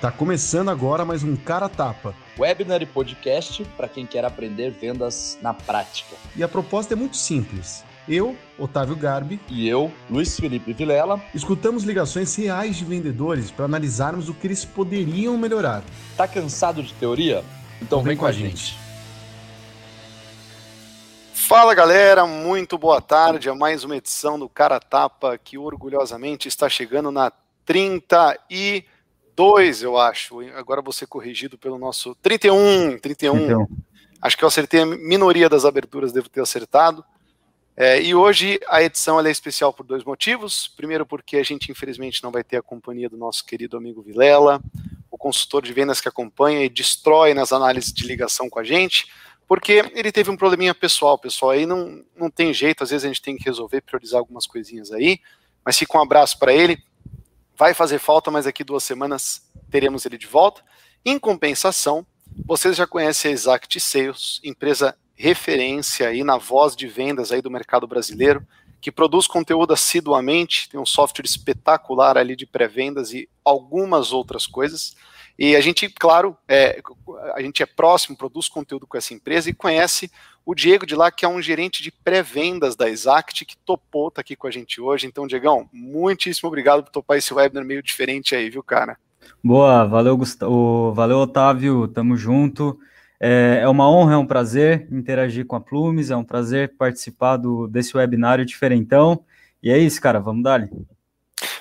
Tá começando agora mais um Cara Tapa. Webinar e podcast para quem quer aprender vendas na prática. E a proposta é muito simples. Eu, Otávio Garbi, e eu, Luiz Felipe Vilela, escutamos ligações reais de vendedores para analisarmos o que eles poderiam melhorar. Tá cansado de teoria? Então, então vem, vem com a gente. gente. Fala galera, muito boa tarde a mais uma edição do Cara Tapa que orgulhosamente está chegando na 30 e dois, eu acho. Agora vou ser corrigido pelo nosso 31, 31. 31. Acho que eu acertei a minoria das aberturas, devo ter acertado. É, e hoje a edição é especial por dois motivos. Primeiro, porque a gente infelizmente não vai ter a companhia do nosso querido amigo Vilela, o consultor de vendas que acompanha e destrói nas análises de ligação com a gente, porque ele teve um probleminha pessoal, pessoal. Aí não, não tem jeito, às vezes a gente tem que resolver, priorizar algumas coisinhas aí. Mas fica um abraço para ele vai fazer falta, mas daqui duas semanas teremos ele de volta. Em compensação, vocês já conhecem a Exact Sales, empresa referência aí na voz de vendas aí do mercado brasileiro, que produz conteúdo assiduamente, tem um software espetacular ali de pré-vendas e algumas outras coisas. E a gente, claro, é, a gente é próximo, produz conteúdo com essa empresa e conhece o Diego de lá, que é um gerente de pré-vendas da Exact, que topou estar tá aqui com a gente hoje. Então, Diegão, muitíssimo obrigado por topar esse webinar meio diferente aí, viu, cara? Boa, valeu, Gustavo, valeu, Otávio, tamo junto. É, é, uma honra, é um prazer interagir com a Plumes, é um prazer participar do, desse webinário diferentão. E é isso, cara, vamos dar.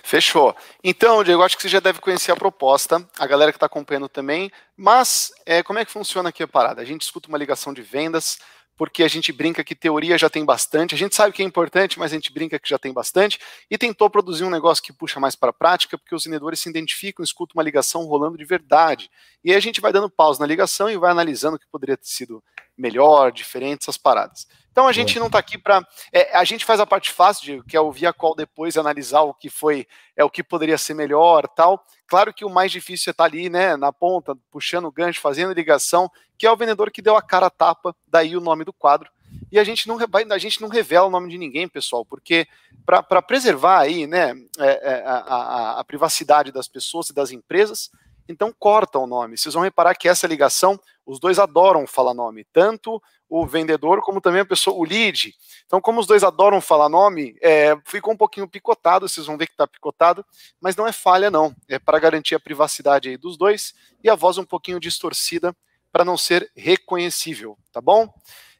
Fechou. Então, Diego, acho que você já deve conhecer a proposta, a galera que está acompanhando também, mas é, como é que funciona aqui a parada? A gente escuta uma ligação de vendas, porque a gente brinca que teoria já tem bastante, a gente sabe que é importante, mas a gente brinca que já tem bastante, e tentou produzir um negócio que puxa mais para a prática, porque os vendedores se identificam, escutam uma ligação rolando de verdade. E aí a gente vai dando pausa na ligação e vai analisando o que poderia ter sido melhor, diferente, essas paradas. Então a gente não está aqui para. É, a gente faz a parte fácil, de, que é ouvir a call depois analisar o que foi, é o que poderia ser melhor tal. Claro que o mais difícil é estar tá ali, né, na ponta, puxando o gancho, fazendo ligação, que é o vendedor que deu a cara a tapa, daí o nome do quadro. E a gente não, a gente não revela o nome de ninguém, pessoal, porque para preservar aí, né, é, é, a, a, a privacidade das pessoas e das empresas, então corta o nome. Vocês vão reparar que essa ligação, os dois adoram falar nome, tanto o vendedor como também a pessoa, o lead. Então, como os dois adoram falar nome, é, ficou um pouquinho picotado, vocês vão ver que está picotado, mas não é falha não, é para garantir a privacidade aí dos dois e a voz um pouquinho distorcida para não ser reconhecível, tá bom?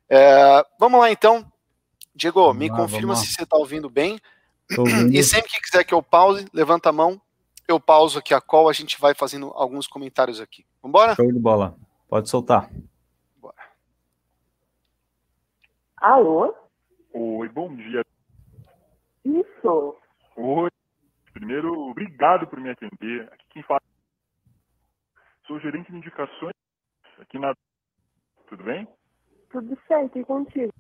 É, vamos lá então. Diego, me confirma se você está ouvindo bem. E sempre que quiser que eu pause, levanta a mão eu pauso aqui a call, a gente vai fazendo alguns comentários aqui. Vambora? Show de bola. Pode soltar. Bora. Alô? Oi, bom dia. Isso. Oi. Primeiro, obrigado por me atender. Aqui quem fala. Sou gerente de indicações aqui na. Tudo bem? Tudo certo, e contigo?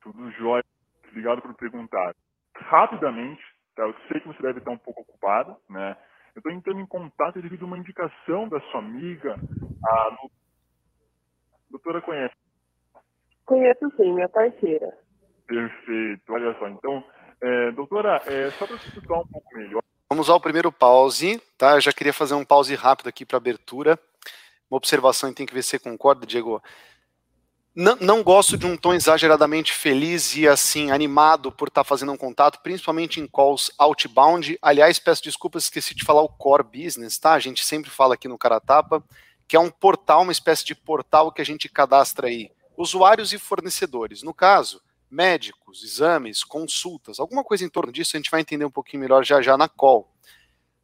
Tudo jóia. Obrigado por perguntar. Rapidamente, Tá? Eu sei que você deve estar um pouco ocupado, né? Eu estou entrando em contato devido a uma indicação da sua amiga, a doutora conhece? Conheço sim, minha parceira. Perfeito, olha só. Então, é, doutora, é, só para se situar um pouco melhor. Vamos ao primeiro pause, tá? Eu já queria fazer um pause rápido aqui para abertura. Uma observação e tem que ver se você concorda, Diego. Não, não, gosto de um tom exageradamente feliz e assim animado por estar tá fazendo um contato, principalmente em calls outbound. Aliás, peço desculpas, esqueci de falar o core business, tá? A gente sempre fala aqui no Caratapa, que é um portal, uma espécie de portal que a gente cadastra aí usuários e fornecedores. No caso, médicos, exames, consultas, alguma coisa em torno disso, a gente vai entender um pouquinho melhor já já na call.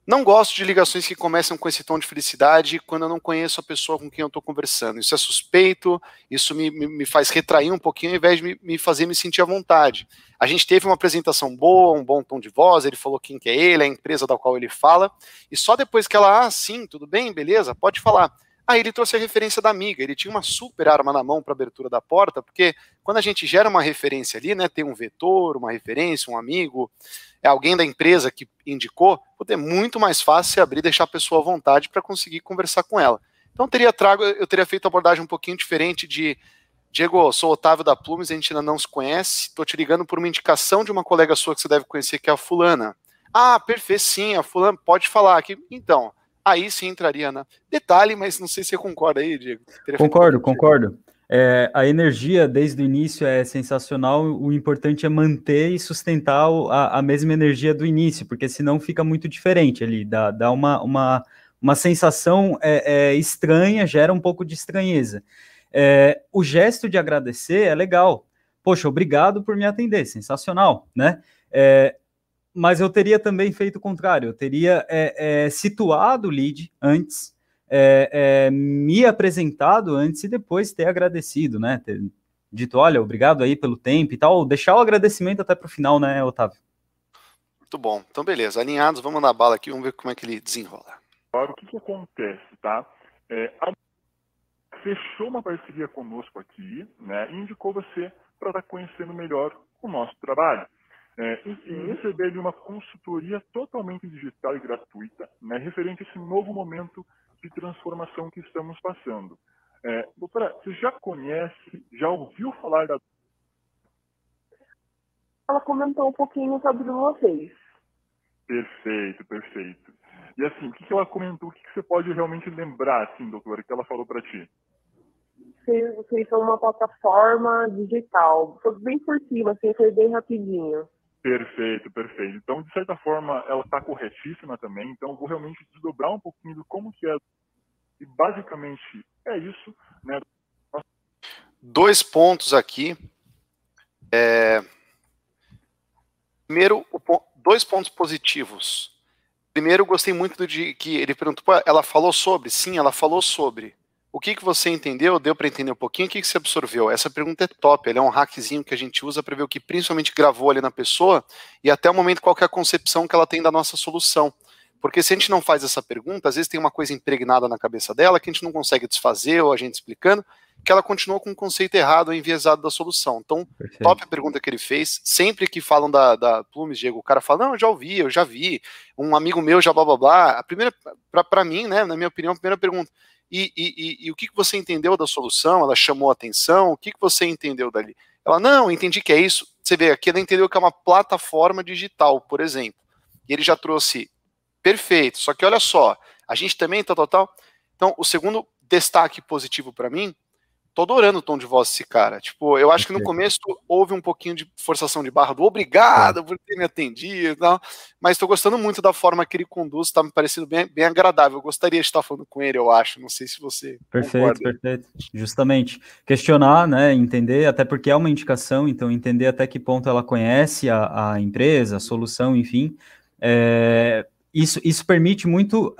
Não gosto de ligações que começam com esse tom de felicidade quando eu não conheço a pessoa com quem eu estou conversando. Isso é suspeito, isso me, me, me, faz retrair um pouquinho ao invés de me, me, fazer me sentir à vontade. A gente teve uma apresentação boa, um bom tom de voz, ele falou quem que é ele, a empresa da qual ele fala, e só depois que ela, ah, sim, tudo bem, beleza, pode falar. Aí ele trouxe a referência da amiga, ele tinha uma super arma na mão para abertura da porta, porque quando a gente gera uma referência ali, né, tem um vetor, uma referência, um amigo, é alguém da empresa que indicou, é muito mais fácil se abrir e deixar a pessoa à vontade para conseguir conversar com ela. Então teria trago, eu teria feito a abordagem um pouquinho diferente de Diego, sou Otávio da Plumes, a gente ainda não se conhece, estou te ligando por uma indicação de uma colega sua que você deve conhecer, que é a fulana. Ah, perfeito, sim, a fulana pode falar aqui. Então, aí sim entraria na. Detalhe, mas não sei se você concorda aí, Diego. Concordo, concordo. É, a energia desde o início é sensacional. O importante é manter e sustentar a, a mesma energia do início, porque senão fica muito diferente ali, dá, dá uma, uma, uma sensação é, é, estranha, gera um pouco de estranheza. É, o gesto de agradecer é legal. Poxa, obrigado por me atender, sensacional, né? É, mas eu teria também feito o contrário, eu teria é, situado o lead antes é, é, me apresentado antes e depois ter agradecido, né? Ter dito, olha, obrigado aí pelo tempo e tal, deixar o agradecimento até para o final, né, Otávio? Muito bom. Então, beleza. Alinhados, vamos na bala aqui, vamos ver como é que ele desenrola. Agora, o que, que acontece, tá? É, a... Fechou uma parceria conosco aqui, né? E indicou você para estar tá conhecendo melhor o nosso trabalho. É, e receber uma consultoria totalmente digital e gratuita, né, referente a esse novo momento de transformação que estamos passando. É, doutora, você já conhece, já ouviu falar da. Ela comentou um pouquinho sobre vocês. Perfeito, perfeito. E assim, o que, ela comentou? O que, você pode realmente lembrar, assim, doutora, que ela falou para ti? Vocês, vocês são uma plataforma digital. Foi bem por cima, assim, foi bem rapidinho. Perfeito, perfeito. Então, de certa forma, ela está corretíssima também. Então, vou realmente desdobrar um pouquinho do como que é. E basicamente é isso, né? Dois pontos aqui. É... Primeiro, dois pontos positivos. Primeiro, gostei muito de que ele perguntou, ela falou sobre? Sim, ela falou sobre. O que, que você entendeu? Deu para entender um pouquinho? O que, que você absorveu? Essa pergunta é top. Ela é um hackzinho que a gente usa para ver o que principalmente gravou ali na pessoa e até o momento qual é a concepção que ela tem da nossa solução. Porque se a gente não faz essa pergunta, às vezes tem uma coisa impregnada na cabeça dela que a gente não consegue desfazer ou a gente explicando, que ela continua com um conceito errado ou enviesado da solução. Então, Perfeito. top a pergunta que ele fez. Sempre que falam da, da Plumes, Diego, o cara fala, não, eu já ouvi, eu já vi, um amigo meu já blá blá blá. A primeira, para mim, né, na minha opinião, a primeira pergunta, e, e, e, o que, que você entendeu da solução? Ela chamou a atenção? O que, que você entendeu dali? Ela, não, entendi que é isso. Você vê aqui, ela entendeu que é uma plataforma digital, por exemplo. E ele já trouxe, perfeito, só que olha só, a gente também, tal, tal, tal. Então, o segundo destaque positivo para mim tô adorando o tom de voz desse cara. Tipo, eu acho que no começo houve um pouquinho de forçação de barra do obrigado por ter me atendido e tal, mas tô gostando muito da forma que ele conduz, tá me parecendo bem, bem agradável. Eu gostaria de estar falando com ele, eu acho. Não sei se você. Perfeito, concorda. perfeito. Justamente. Questionar, né? Entender, até porque é uma indicação, então entender até que ponto ela conhece a, a empresa, a solução, enfim. É, isso, isso permite muito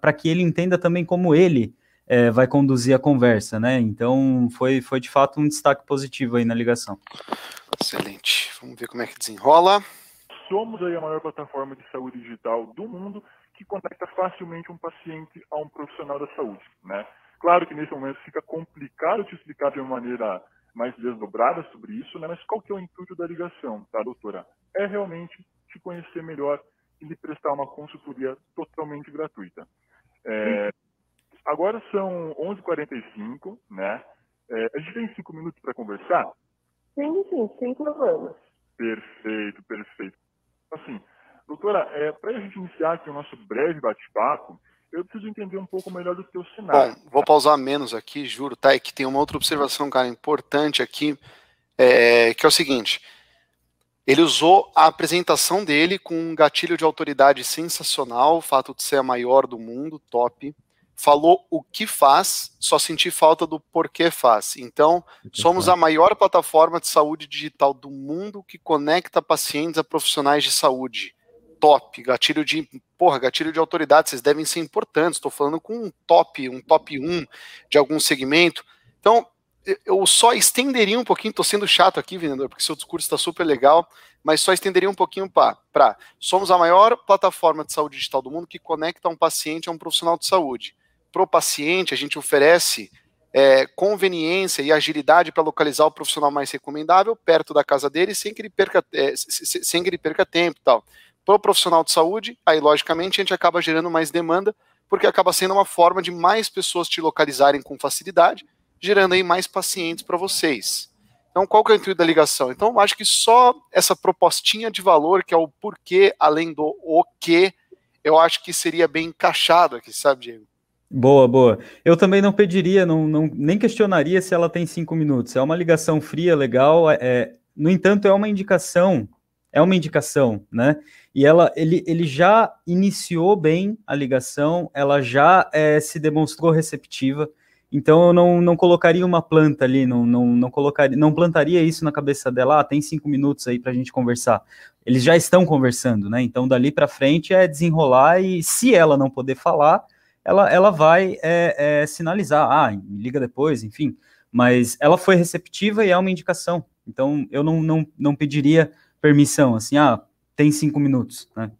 para que ele entenda também como ele é, vai conduzir a conversa, né? Então foi, foi de fato um destaque positivo aí na ligação. Excelente. Vamos ver como é que desenrola. Somos aí a maior plataforma de saúde digital do mundo que conecta facilmente um paciente a um profissional da saúde, né? Claro que nesse momento fica complicado te explicar de uma maneira mais desdobrada sobre isso, né? Mas qual que é o intuito da ligação, tá, doutora? É realmente te conhecer melhor e lhe prestar uma consultoria totalmente gratuita. É, Agora são 11h45, né? É, a gente tem cinco minutos para conversar? Sim, sim, sem problemas. Perfeito, perfeito. Assim, doutora, é, para a gente iniciar aqui o nosso breve bate-papo, eu preciso entender um pouco melhor do teu cenário. Bom, vou pausar menos aqui, juro, tá? É que tem uma outra observação, cara, importante aqui, é, que é o seguinte. Ele usou a apresentação dele com um gatilho de autoridade sensacional, o fato de ser a maior do mundo, top falou o que faz, só senti falta do porquê faz. Então, somos a maior plataforma de saúde digital do mundo que conecta pacientes a profissionais de saúde. Top, gatilho de, porra, gatilho de autoridade, vocês devem ser importantes. Estou falando com um top, um top 1 de algum segmento. Então, eu só estenderia um pouquinho, estou sendo chato aqui, vendedor, porque seu discurso está super legal, mas só estenderia um pouquinho para. Somos a maior plataforma de saúde digital do mundo que conecta um paciente a um profissional de saúde para o paciente, a gente oferece é, conveniência e agilidade para localizar o profissional mais recomendável perto da casa dele, sem que ele perca, é, sem que ele perca tempo e tal. Para o profissional de saúde, aí logicamente a gente acaba gerando mais demanda, porque acaba sendo uma forma de mais pessoas te localizarem com facilidade, gerando aí mais pacientes para vocês. Então, qual que é o intuito da ligação? Então, acho que só essa propostinha de valor, que é o porquê, além do o que, eu acho que seria bem encaixado aqui, sabe, Diego? Boa, boa. Eu também não pediria, não, não, nem questionaria se ela tem cinco minutos. É uma ligação fria, legal. É, é no entanto, é uma indicação, é uma indicação, né? E ela, ele, ele já iniciou bem a ligação, ela já é, se demonstrou receptiva. Então eu não, não colocaria uma planta ali, não, não, não colocaria, não plantaria isso na cabeça dela, ah, tem cinco minutos aí para a gente conversar. Eles já estão conversando, né? Então dali para frente é desenrolar e se ela não poder falar, ela, ela vai é, é, sinalizar, ah, me liga depois, enfim. Mas ela foi receptiva e é uma indicação. Então eu não, não, não pediria permissão, assim, ah, tem cinco minutos, né?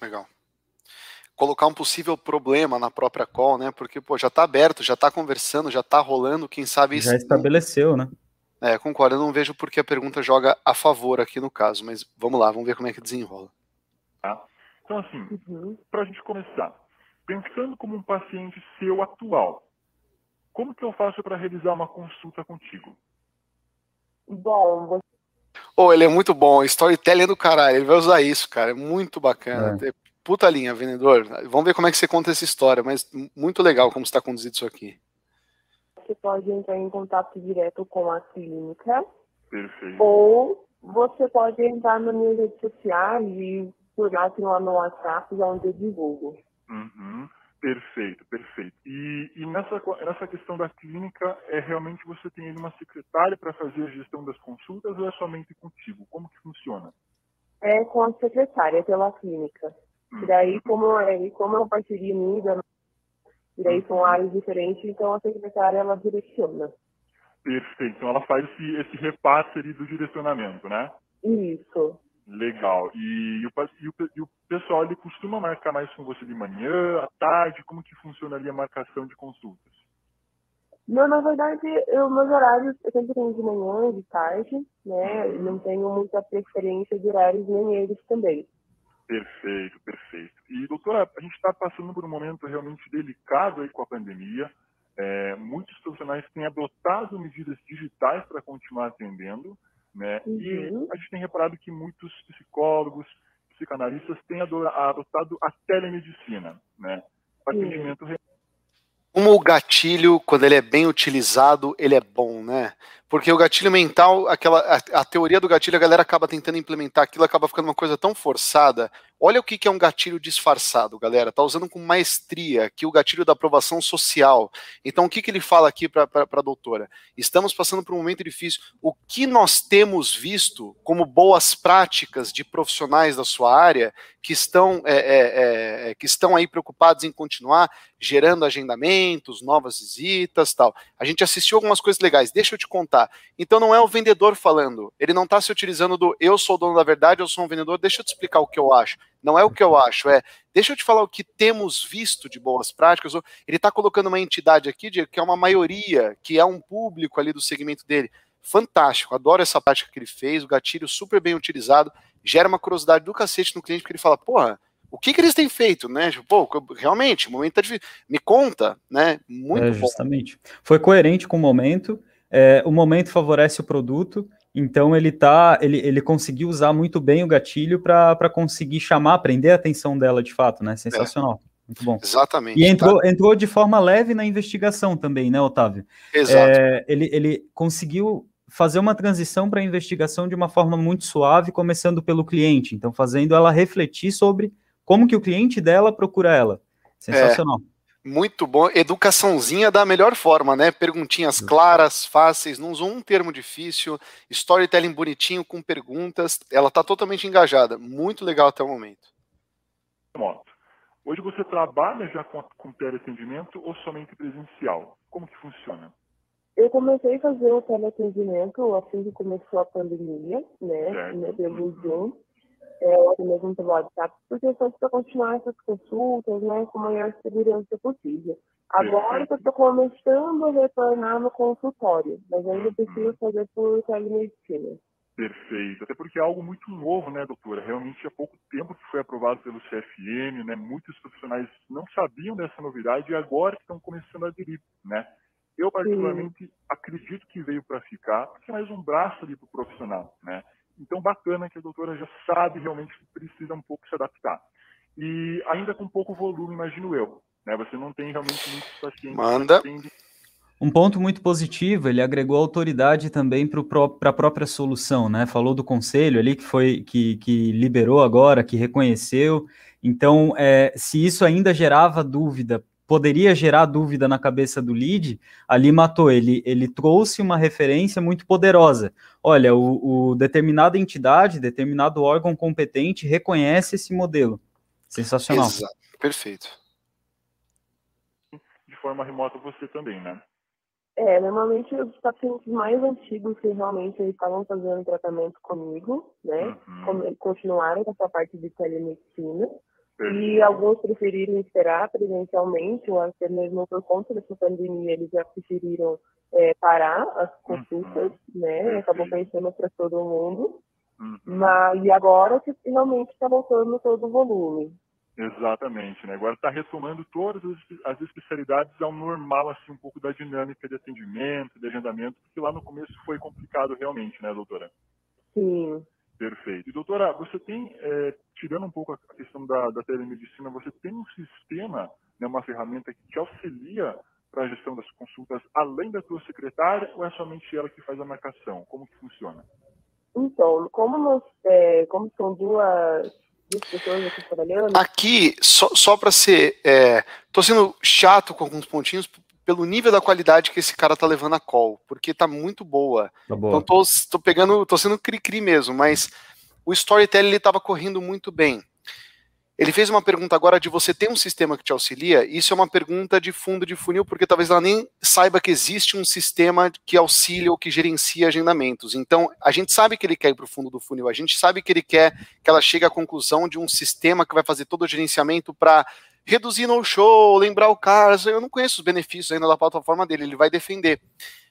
Legal colocar um possível problema na própria call, né? Porque, pô, já está aberto, já está conversando, já está rolando, quem sabe Já estabeleceu, né? É, concordo, eu não vejo porque a pergunta joga a favor aqui no caso, mas vamos lá, vamos ver como é que desenrola. Tá? Então, assim, uhum. para a gente começar, pensando como um paciente seu atual, como que eu faço para realizar uma consulta contigo? Bom, você... Oh, ele é muito bom, storytelling é do caralho, ele vai usar isso, cara, é muito bacana. É puta linha, vendedor. Vamos ver como é que você conta essa história, mas muito legal como está conduzido isso aqui. Você pode entrar em contato direto com a clínica. Perfeito. Ou você pode entrar nas minhas redes sociais e por lá tem lá no WhatsApp, onde eu divulgo. Uhum. Perfeito, perfeito. E, e, nessa, nessa questão da clínica, é realmente você tem uma secretária para fazer a gestão das consultas ou é somente contigo? Como que funciona? É com a secretária pela clínica. E daí, como é, como é uma parceria unida, e daí são áreas diferentes, então a secretária ela direciona. Perfeito. Então ela faz esse, esse repasse do direcionamento, né? Isso. Legal. E, e, o, e, o, pessoal ele costuma marcar mais com você de manhã, à tarde? Como que funciona ali a marcação de consultas? Não, na verdade, eu, meus horários eu sempre tenho de manhã e de tarde, né? Não tenho muita preferência de horários nem eles também. Perfeito, perfeito. E, doutora, a gente está passando por um momento realmente delicado aí com a pandemia. É, muitos profissionais têm adotado medidas digitais para continuar atendendo, né? Uhum. E a gente tem reparado que muitos psicólogos, psicanalistas têm adotado a telemedicina, né? Para atendimento remoto. Como o gatilho, quando ele é bem utilizado, ele é bom, né? Porque o gatilho mental, aquela, a, a, teoria do gatilho, a galera acaba tentando implementar aquilo, acaba ficando uma coisa tão forçada. Olha o que, que é um gatilho disfarçado, galera. Tá usando com maestria aqui o gatilho da aprovação social. Então, o que, que ele fala aqui para a doutora? Estamos passando por um momento difícil. O que nós temos visto como boas práticas de profissionais da sua área que estão, é, é, é, que estão aí preocupados em continuar gerando agendamentos, novas visitas, tal. A gente assistiu algumas coisas legais. Deixa eu te contar então não é o vendedor falando, ele não está se utilizando do eu sou o dono da verdade, eu sou um vendedor, deixa eu te explicar o que eu acho. Não é o que eu acho, é deixa eu te falar o que temos visto de boas práticas. Ele está colocando uma entidade aqui de, que é uma maioria, que é um público ali do segmento dele. Fantástico, adoro essa prática que ele fez, o gatilho super bem utilizado, gera uma curiosidade do cacete no cliente, porque ele fala, porra, o que, que eles têm feito, né? Tipo, pô, realmente, o momento tá difícil. Me conta, né? Muito é, justamente. Bom. Foi coerente com o momento é, o momento favorece o produto, então ele tá, ele, ele conseguiu usar muito bem o gatilho para conseguir chamar, prender a atenção dela de fato, né? Sensacional. É. Muito bom. Exatamente. E entrou, tá? entrou de forma leve na investigação também, né, Otávio? Exato. É, ele, ele conseguiu fazer uma transição para a investigação de uma forma muito suave, começando pelo cliente, então fazendo ela refletir sobre como que o cliente dela procura ela. Sensacional. É. Muito bom. Educaçãozinha da melhor forma, né? Perguntinhas claras, fáceis, não usou um termo difícil, storytelling bonitinho com perguntas. Ela está totalmente engajada. Muito legal até o momento. Hoje você trabalha já com, com teleatendimento ou somente presencial? Como que funciona? Eu comecei a fazer o teleatendimento assim que começou a pandemia, né? Certo. Pelo Zoom é, até mesmo WhatsApp, porque foi para continuar essas consultas, né, com a maior segurança possível. Agora eu estou começando a retornar no consultório, mas ainda preciso fazer por telemedicina. Perfeito. Até porque é algo muito novo, né, doutora? Realmente há pouco tempo que foi aprovado pelo CFM, né? Muitos profissionais não sabiam dessa novidade e agora estão começando a aderir, né? Eu, particularmente, Sim. acredito que veio para ficar, porque é mais um braço ali para o profissional, né? Então, bacana que a doutora já sabe realmente que precisa um pouco se adaptar. e ainda com pouco volume, imagino eu. Né? Você não tem realmente muitos pacientes. Manda. Um ponto muito positivo, ele agregou autoridade também para a própria solução, né? Falou do conselho ali que foi que, que liberou agora, que reconheceu. Então, é, se isso ainda gerava dúvida, poderia gerar dúvida na cabeça do lead, ali matou. Ele, ele trouxe uma referência muito poderosa. Olha, o, o determinada entidade, determinado órgão competente reconhece esse modelo. Sensacional. Exato. Perfeito. De forma remota você também, né? É, normalmente os pacientes mais antigos que realmente estavam fazendo tratamento comigo, né, uhum. continuaram com essa parte de telemedicina. E alguns preferiram esperar presencialmente, ou até mesmo por conta dessa pandemia, eles já preferiram é, parar as consultas, uhum. né? Acabou pensando para todo mundo. Uhum. Mas, e agora que finalmente está voltando todo o volume. Exatamente, né? Agora está retomando todas as especialidades ao normal, assim, um pouco da dinâmica de atendimento, de agendamento, porque lá no começo foi complicado realmente, né, doutora? Sim. Perfeito. E, doutora, você tem, é, tirando um pouco a questão da, da telemedicina, você tem um sistema, né, uma ferramenta que te auxilia para a gestão das consultas, além da tua secretária, ou é somente ela que faz a marcação? Como que funciona? Então, como, nós, é, como são duas Aqui, só, só para ser. É, tô sendo chato com alguns pontinhos pelo nível da qualidade que esse cara tá levando a call, porque tá muito boa. Tá boa. Então tô, tô pegando, tô sendo cri-cri mesmo, mas o storytelling ele tava correndo muito bem. Ele fez uma pergunta agora de você ter um sistema que te auxilia. Isso é uma pergunta de fundo de funil, porque talvez ela nem saiba que existe um sistema que auxilia ou que gerencia agendamentos. Então, a gente sabe que ele quer ir para o fundo do funil, a gente sabe que ele quer que ela chegue à conclusão de um sistema que vai fazer todo o gerenciamento para reduzir no show, lembrar o cara. Eu não conheço os benefícios ainda da plataforma dele, ele vai defender.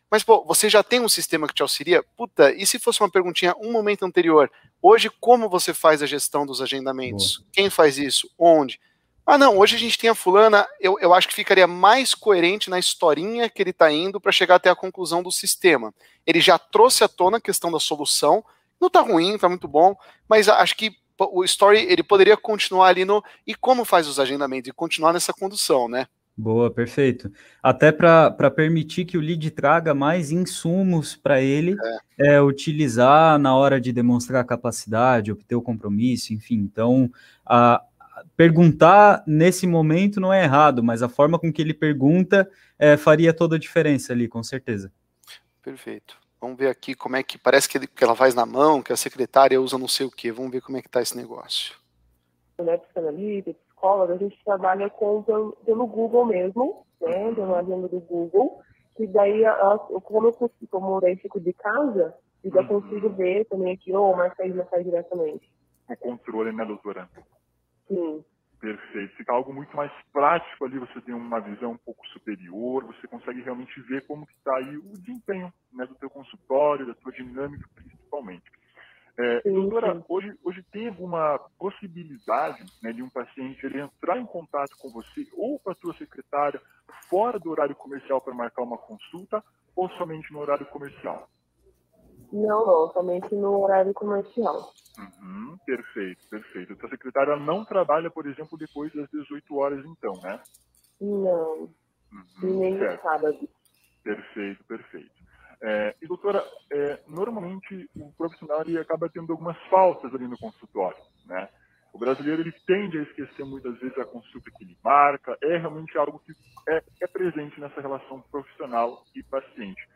Mas, pô, você já tem um sistema que te auxilia? Puta, e se fosse uma perguntinha um momento anterior? Hoje, como você faz a gestão dos agendamentos? Boa. Quem faz isso? Onde? Ah, não, hoje a gente tem a fulana, eu, eu acho que ficaria mais coerente na historinha que ele está indo para chegar até a conclusão do sistema. Ele já trouxe à tona a questão da solução, não está ruim, está muito bom, mas acho que o story ele poderia continuar ali no e como faz os agendamentos e continuar nessa condução, né? Boa, perfeito. Até para permitir que o lead traga mais insumos para ele é. é. utilizar na hora de demonstrar a capacidade, obter o compromisso, enfim. Então, a, perguntar nesse momento não é errado, mas a forma com que ele pergunta é, faria toda a diferença ali, com certeza. Perfeito. Vamos ver aqui como é que parece que, ele, que ela faz na mão, que a secretária usa não sei o que. Vamos ver como é que está esse negócio. Né, psicóloga, a gente trabalha com, pelo, pelo Google mesmo, né, pela agenda do Google, que daí, como eu consigo, como daí fico de casa, eu já uhum. consigo ver também aqui, ou marcar e marcar diretamente. O controle, né, doutora? Sim. Perfeito. Fica algo muito mais prático ali, você tem uma visão um pouco superior, você consegue realmente ver como está aí o desempenho né, do teu consultório, da tua dinâmica principalmente. É, doutora, hoje, hoje tem alguma possibilidade né, de um paciente ele entrar em contato com você ou com a sua secretária fora do horário comercial para marcar uma consulta ou somente no horário comercial? Não, não, somente no horário comercial. Uhum, perfeito, perfeito. A sua secretária não trabalha, por exemplo, depois das 18 horas, então, né? Não, uhum, nem no sábado. Perfeito, perfeito. É, e doutora, é, normalmente o profissional ele acaba tendo algumas faltas ali no consultório, né? O brasileiro ele tende a esquecer muitas vezes a consulta que ele marca, é realmente algo que é, é presente nessa relação profissional e paciente.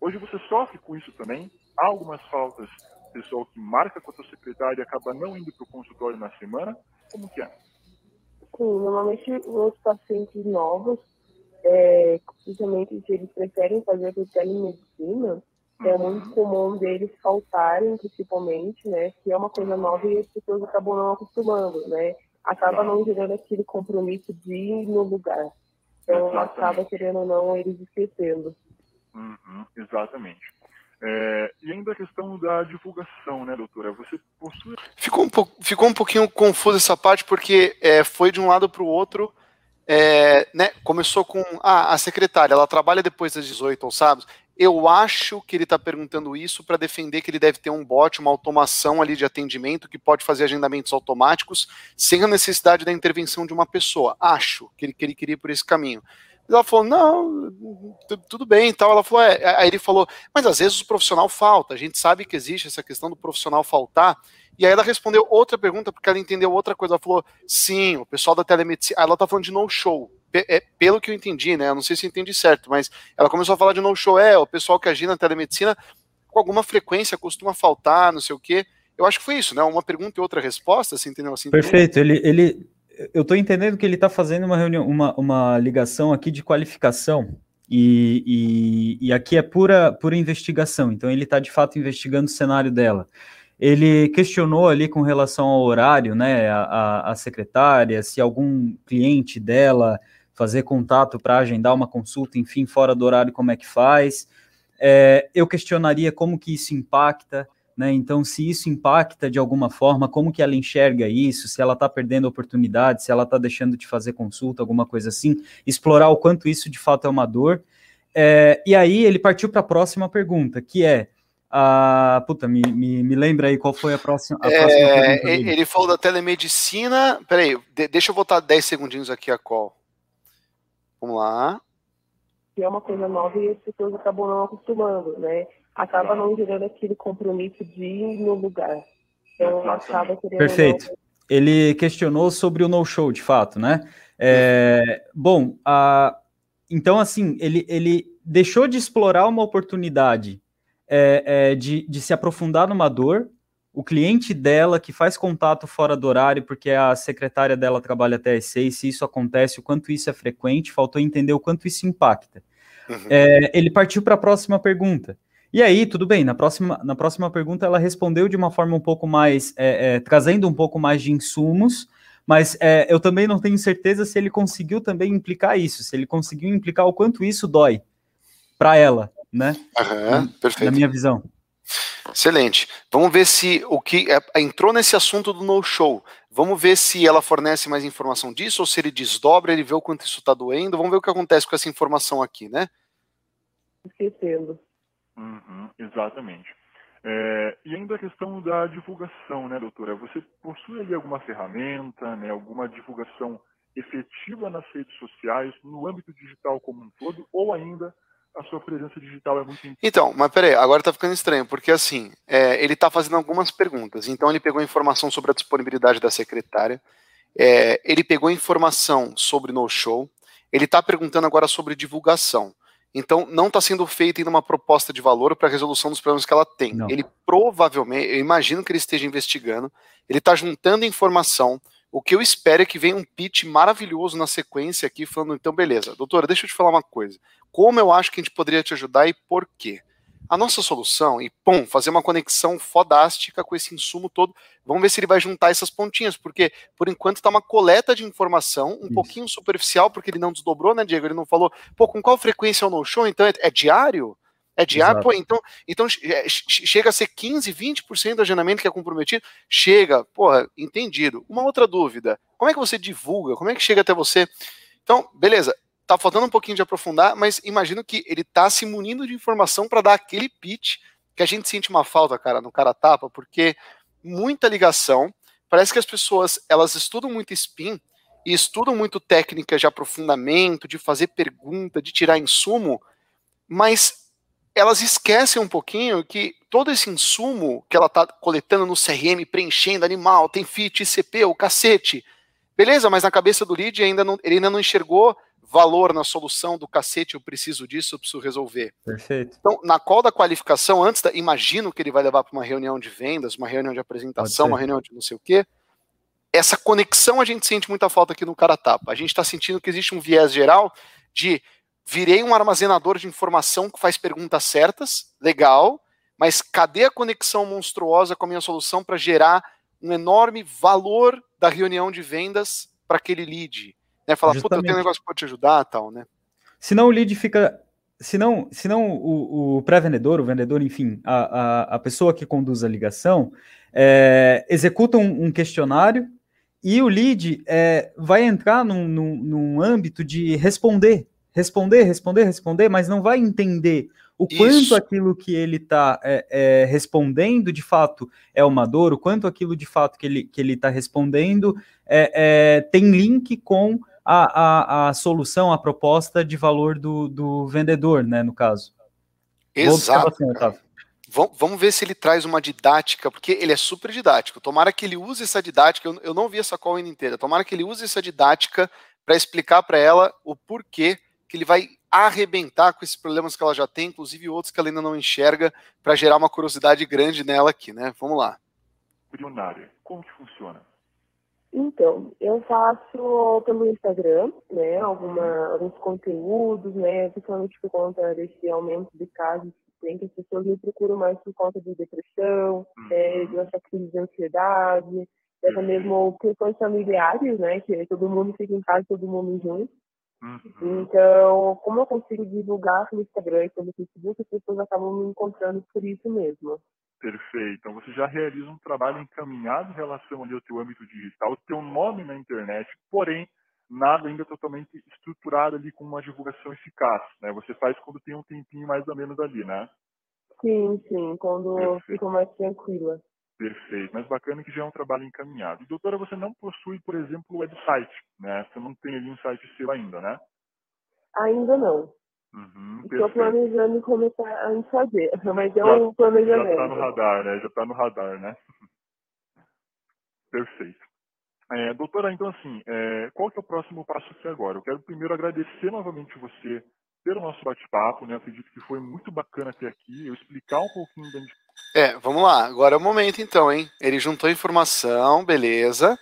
Hoje você sofre com isso também? Há algumas faltas, pessoal que marca com a sua secretária e acaba não indo para o consultório na semana? Como que é? Sim, normalmente os pacientes novos é, principalmente se eles preferem fazer por telemedicina, é uhum. muito comum deles faltarem, principalmente, né? Que é uma coisa nova e as pessoas acabam não acostumando, né? Acaba não gerando aquele compromisso de ir no lugar. Então, exatamente. acaba, querendo ou não, eles esquecendo. Uhum, exatamente. É, e ainda a questão da divulgação, né, doutora? Você possui... Ficou um, ficou um pouquinho confuso essa parte, porque é, foi de um lado para o outro é, né, começou com ah, a secretária, ela trabalha depois das 18 aos sábados. eu acho que ele está perguntando isso para defender que ele deve ter um bot, uma automação ali de atendimento que pode fazer agendamentos automáticos sem a necessidade da intervenção de uma pessoa. Acho que ele, que ele queria ir por esse caminho. Ela falou, não, tudo bem e tal. Ela falou, é. Aí ele falou, mas às vezes o profissional falta. A gente sabe que existe essa questão do profissional faltar. E aí ela respondeu outra pergunta, porque ela entendeu outra coisa. Ela falou, sim, o pessoal da telemedicina. Ela tá falando de no-show. É, pelo que eu entendi, né? Eu não sei se entendi certo, mas ela começou a falar de no-show. É, o pessoal que agir na telemedicina com alguma frequência costuma faltar, não sei o quê. Eu acho que foi isso, né? Uma pergunta e outra resposta, você entendeu assim? Perfeito. Ele, ele, eu estou entendendo que ele está fazendo uma reunião, uma, uma ligação aqui de qualificação. E, e, e aqui é pura, pura investigação. Então ele está de fato investigando o cenário dela. Ele questionou ali com relação ao horário, né? A, a, a secretária, se algum cliente dela fazer contato para agendar uma consulta, enfim, fora do horário, como é que faz. É, eu questionaria como que isso impacta né? Então, se isso impacta de alguma forma, como que ela enxerga isso, se ela está perdendo oportunidade, se ela está deixando de fazer consulta, alguma coisa assim, explorar o quanto isso de fato é uma dor. É, e aí ele partiu para a próxima pergunta, que é a. Puta, me, me, me lembra aí qual foi a próxima. A próxima é, ele falou da telemedicina. Peraí, de, deixa eu botar 10 segundinhos aqui a call. Vamos lá. Que é uma coisa nova e as pessoas acabam não acostumando, né? Acaba não gerando aquele compromisso de ir no lugar. Então, acaba querendo. Perfeito. Ele questionou sobre o no-show, de fato, né? É, bom, a, então, assim, ele, ele deixou de explorar uma oportunidade é, é, de, de se aprofundar numa dor. O cliente dela, que faz contato fora do horário, porque a secretária dela trabalha até às seis, se isso acontece, o quanto isso é frequente, faltou entender o quanto isso impacta. Uhum. É, ele partiu para a próxima pergunta. E aí, tudo bem, na próxima, na próxima pergunta ela respondeu de uma forma um pouco mais, é, é, trazendo um pouco mais de insumos, mas é, eu também não tenho certeza se ele conseguiu também implicar isso, se ele conseguiu implicar o quanto isso dói para ela, né? Uhum, perfeito. Na minha visão. Excelente. Vamos ver se o que é, entrou nesse assunto do no-show. Vamos ver se ela fornece mais informação disso ou se ele desdobra, ele vê o quanto isso está doendo. Vamos ver o que acontece com essa informação aqui, né? Esquecendo. Uhum, exatamente. É, e ainda a questão da divulgação, né, doutora? Você possui aí alguma ferramenta, né, alguma divulgação efetiva nas redes sociais, no âmbito digital como um todo, ou ainda a sua presença digital é muito Então, mas peraí, agora tá ficando estranho, porque assim, é, ele tá fazendo algumas perguntas. Então ele pegou informação sobre a disponibilidade da secretária, é, ele pegou informação sobre no show, ele tá perguntando agora sobre divulgação. Então, não está sendo feita ainda uma proposta de valor para a resolução dos problemas que ela tem. Não. Ele provavelmente, eu imagino que ele esteja investigando, ele está juntando informação. O que eu espero é que venha um pitch maravilhoso na sequência aqui, falando, então, beleza, doutora, deixa eu te falar uma coisa. Como eu acho que a gente poderia te ajudar e por quê? A nossa solução e, pum, fazer uma conexão fodástica com esse insumo todo. Vamos ver se ele vai juntar essas pontinhas, porque por enquanto está uma coleta de informação um Isso. pouquinho superficial, porque ele não desdobrou, né, Diego? Ele não falou, pô, com qual frequência é o no-show? Então é, é diário? É diário? Pô, então, então é, chega a ser 15, 20% do agendamento que é comprometido? Chega, porra, entendido. Uma outra dúvida: como é que você divulga? Como é que chega até você? Então, beleza, tá faltando um pouquinho de aprofundar, mas imagino que ele tá se munindo de informação para dar aquele pitch que a gente sente uma falta, cara, no cara tapa, porque muita ligação, parece que as pessoas, elas estudam muito spin e estudam muito técnica de aprofundamento, de fazer pergunta, de tirar insumo, mas elas esquecem um pouquinho que todo esse insumo que ela tá coletando no CRM, preenchendo animal, tem fit, ICP, o cacete, beleza, mas na cabeça do lead ainda não, ele ainda não enxergou valor na solução do cacete, eu preciso disso, eu preciso resolver. Perfeito. Então, na qual da qualificação, antes da, imagino que ele vai levar para uma reunião de vendas, uma reunião de apresentação, uma reunião de não sei o quê, essa conexão a gente sente muita falta aqui no cara tapa. A gente está sentindo que existe um viés geral de virei um armazenador de informação que faz perguntas certas, legal, mas cadê a conexão monstruosa com a minha solução para gerar um enorme valor da reunião de vendas para aquele lead? Né? Falar, puta, eu tenho um negócio que pode te ajudar tal, né? Senão o lead fica. Senão, senão o, o pré-vendedor, o vendedor, enfim, a, a, a, pessoa que conduz a ligação, é, executa um, um, questionário e o lead é, vai entrar num, num, num âmbito de responder, responder, responder, responder, mas não vai entender o o quanto aquilo que ele está é, é, respondendo de fato é uma dor, o quanto aquilo de fato que ele que ele está respondendo é, é, tem link com a, a, a, solução, a proposta de valor do, do vendedor, né, no caso. Exato. Você, Vamos ver se ele traz uma didática, porque ele é super didático. Tomara que ele use essa didática. Eu, não vi essa call inteira. Tomara que ele use essa didática para explicar para ela o porquê que ele vai arrebentar com esses problemas que ela já tem, inclusive outros que ela ainda não enxerga, para gerar uma curiosidade grande nela aqui, né? Vamos lá. Bilionária, como que funciona? Então, eu faço pelo Instagram, né, alguma, alguns conteúdos, né, principalmente por conta desse aumento de casos tem que as pessoas me procuram mais por conta de depressão, uhum. é, de crise de ansiedade, até mesmo questões familiares, né, que todo mundo fica em casa, todo mundo junto. Uhum. Então, como eu consigo divulgar no Instagram e pelo Facebook, as pessoas acabam me encontrando por isso mesmo. Perfeito. Então, você já realiza um trabalho encaminhado em relação ali ao teu âmbito digital, o teu nome na internet, porém, nada ainda totalmente estruturado ali com uma divulgação eficaz, né? Você faz quando tem um tempinho mais ou menos ali, né? Sim, sim, quando fica mais tranquila. Perfeito, mas bacana que já é um trabalho encaminhado. E, doutora, você não possui, por exemplo, o website, né? Você não tem ali um site seu ainda, né? Ainda não. Uhum, Estou planejando começar a fazer, mas é um planejamento. Já está no radar, né? Já está no radar, né? Perfeito. É, doutora, então assim, é, qual que é o próximo passo aqui agora? Eu quero primeiro agradecer novamente você pelo nosso bate-papo, né? Acredito que foi muito bacana ter aqui, eu explicar um pouquinho da É, vamos lá, agora é o momento então, hein? Ele juntou informação, beleza,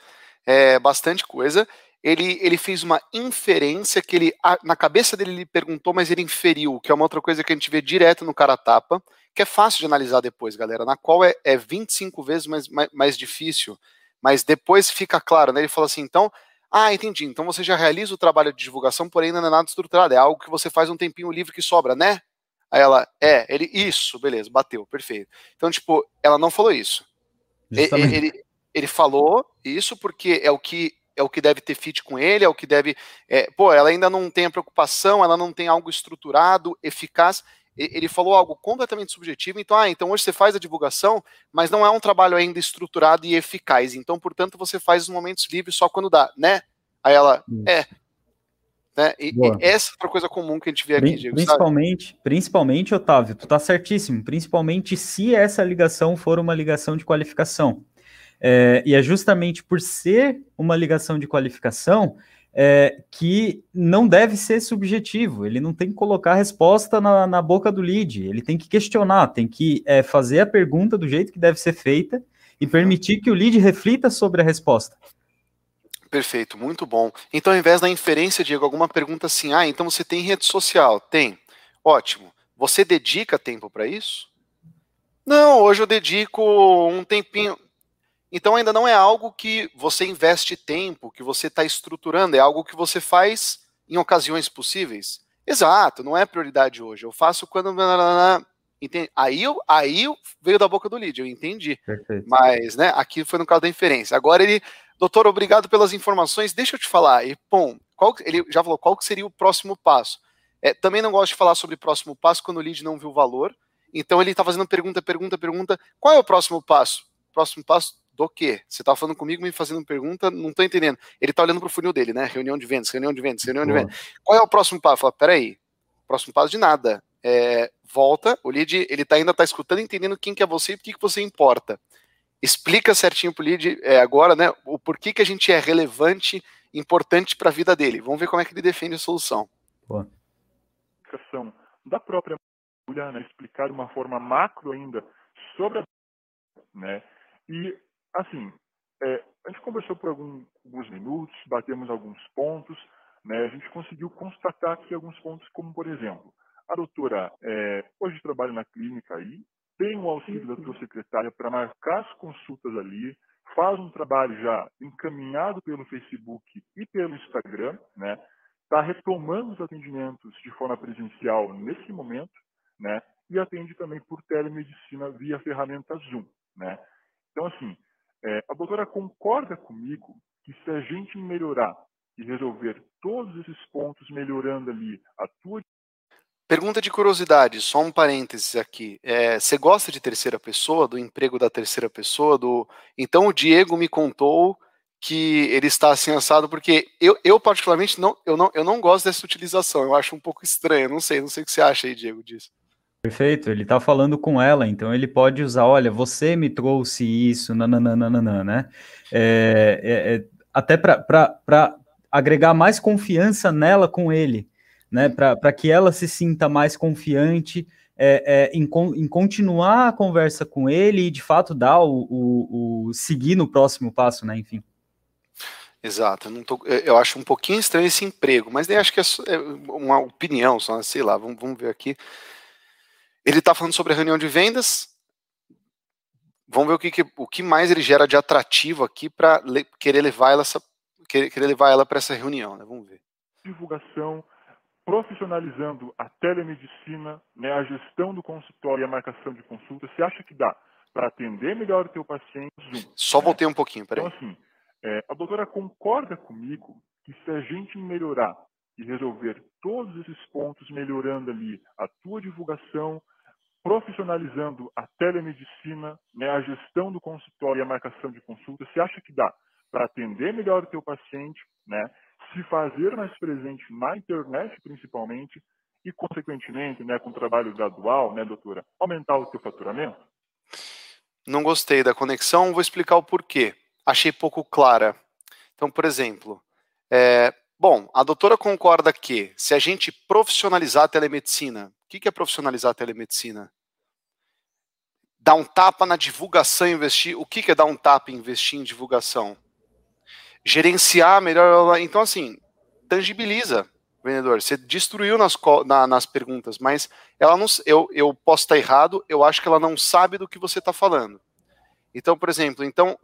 é, bastante coisa. Ele, ele fez uma inferência que ele, na cabeça dele, ele perguntou, mas ele inferiu, que é uma outra coisa que a gente vê direto no cara tapa, que é fácil de analisar depois, galera, na qual é, é 25 vezes mais, mais, mais difícil mas depois fica claro, né? Ele fala assim, então, ah, entendi. Então você já realiza o trabalho de divulgação, porém não é nada estruturado. É algo que você faz um tempinho livre que sobra, né? Aí ela, é, ele, isso, beleza, bateu, perfeito. Então, tipo, ela não falou isso. Ele, ele, ele, falou isso porque é o que é o que deve ter fit com ele, é o que deve. É, pô, ela ainda não tem a preocupação, ela não tem algo estruturado, eficaz ele falou algo completamente subjetivo, então, ah, então hoje você faz a divulgação, mas não é um trabalho ainda estruturado e eficaz, então, portanto, você faz os momentos livres só quando dá, né? Aí ela, é. Né? E, e essa é outra coisa comum que a gente vê aqui, Diego. Principalmente, sabe? principalmente, Otávio, tu tá certíssimo, principalmente se essa ligação for uma ligação de qualificação. É, e é justamente por ser uma ligação de qualificação é, que não deve ser subjetivo, ele não tem que colocar a resposta na, na boca do lead, ele tem que questionar, tem que é, fazer a pergunta do jeito que deve ser feita e permitir que o lead reflita sobre a resposta. Perfeito, muito bom. Então, ao invés da inferência, Diego, alguma pergunta assim, ah, então você tem rede social? Tem. Ótimo. Você dedica tempo para isso? Não, hoje eu dedico um tempinho. Então ainda não é algo que você investe tempo, que você está estruturando, é algo que você faz em ocasiões possíveis. Exato, não é prioridade hoje. Eu faço quando. Aí, eu, aí veio da boca do lead, eu entendi. Perfeito. Mas, né, aqui foi no caso da inferência. Agora ele, doutor, obrigado pelas informações. Deixa eu te falar. E, bom, qual, ele já falou qual que seria o próximo passo. É, também não gosto de falar sobre próximo passo quando o lead não viu o valor. Então ele está fazendo pergunta, pergunta, pergunta. Qual é o próximo passo? Próximo passo, do quê? Você tá falando comigo, me fazendo pergunta, não tô entendendo. Ele tá olhando pro funil dele, né? Reunião de vendas, reunião de vendas, reunião Boa. de vendas. Qual é o próximo passo? Fala, peraí, próximo passo de nada. É, volta, o lead, ele tá, ainda tá escutando, entendendo quem que é você e por que, que você importa. Explica certinho pro lead é, agora, né, o porquê que a gente é relevante, importante para a vida dele. Vamos ver como é que ele defende a solução. Boa. Da própria mulher, né, explicar de uma forma macro ainda sobre a né, e assim, é, a gente conversou por algum, alguns minutos, batemos alguns pontos, né, a gente conseguiu constatar aqui alguns pontos, como por exemplo, a doutora é, hoje trabalha na clínica aí, tem o auxílio da sua secretária para marcar as consultas ali, faz um trabalho já encaminhado pelo Facebook e pelo Instagram, né? Está retomando os atendimentos de forma presencial nesse momento, né? E atende também por telemedicina via ferramenta Zoom, né? Então, assim, é, a doutora concorda comigo que se a gente melhorar e resolver todos esses pontos, melhorando ali a tua. Pergunta de curiosidade, só um parênteses aqui. É, você gosta de terceira pessoa, do emprego da terceira pessoa? Do... Então o Diego me contou que ele está assim assado, porque eu, eu particularmente não eu, não, eu não gosto dessa utilização, eu acho um pouco estranho, não sei, não sei o que você acha aí, Diego, disso. Perfeito, ele está falando com ela, então ele pode usar, olha, você me trouxe isso, nananana, né? É, é, é, até para agregar mais confiança nela com ele, né? Para que ela se sinta mais confiante é, é, em, em, continuar a conversa com ele e de fato dar o, o, o seguir no próximo passo, né? Enfim. Exato, eu, tô, eu, acho um pouquinho estranho esse emprego, mas nem acho que é, é uma opinião, só, sei lá, vamos, vamos ver aqui. Ele está falando sobre a reunião de vendas. Vamos ver o que, o que mais ele gera de atrativo aqui para le, querer levar ela essa, querer, querer levar ela para essa reunião, né? Vamos ver. Divulgação, profissionalizando a telemedicina, né, a gestão do consultório e a marcação de consulta. Você acha que dá para atender melhor o teu paciente? Zoom, Só né? voltei um pouquinho, peraí. Então assim, é, a doutora concorda comigo que se a gente melhorar e resolver todos esses pontos, melhorando ali a tua divulgação, profissionalizando a telemedicina, né, a gestão do consultório e a marcação de consulta, você acha que dá para atender melhor o teu paciente, né, se fazer mais presente na internet principalmente e, consequentemente, né, com trabalho gradual, né, doutora, aumentar o teu faturamento? Não gostei da conexão, vou explicar o porquê. Achei pouco clara. Então, por exemplo, é, bom, a doutora concorda que se a gente profissionalizar a telemedicina, o que é profissionalizar a telemedicina? Dar um tapa na divulgação investir. O que é dar um tapa e investir em divulgação? Gerenciar melhor. Então, assim, tangibiliza, vendedor. Você destruiu nas, na, nas perguntas, mas ela não. Eu, eu posso estar errado, eu acho que ela não sabe do que você está falando. Então, por exemplo, então,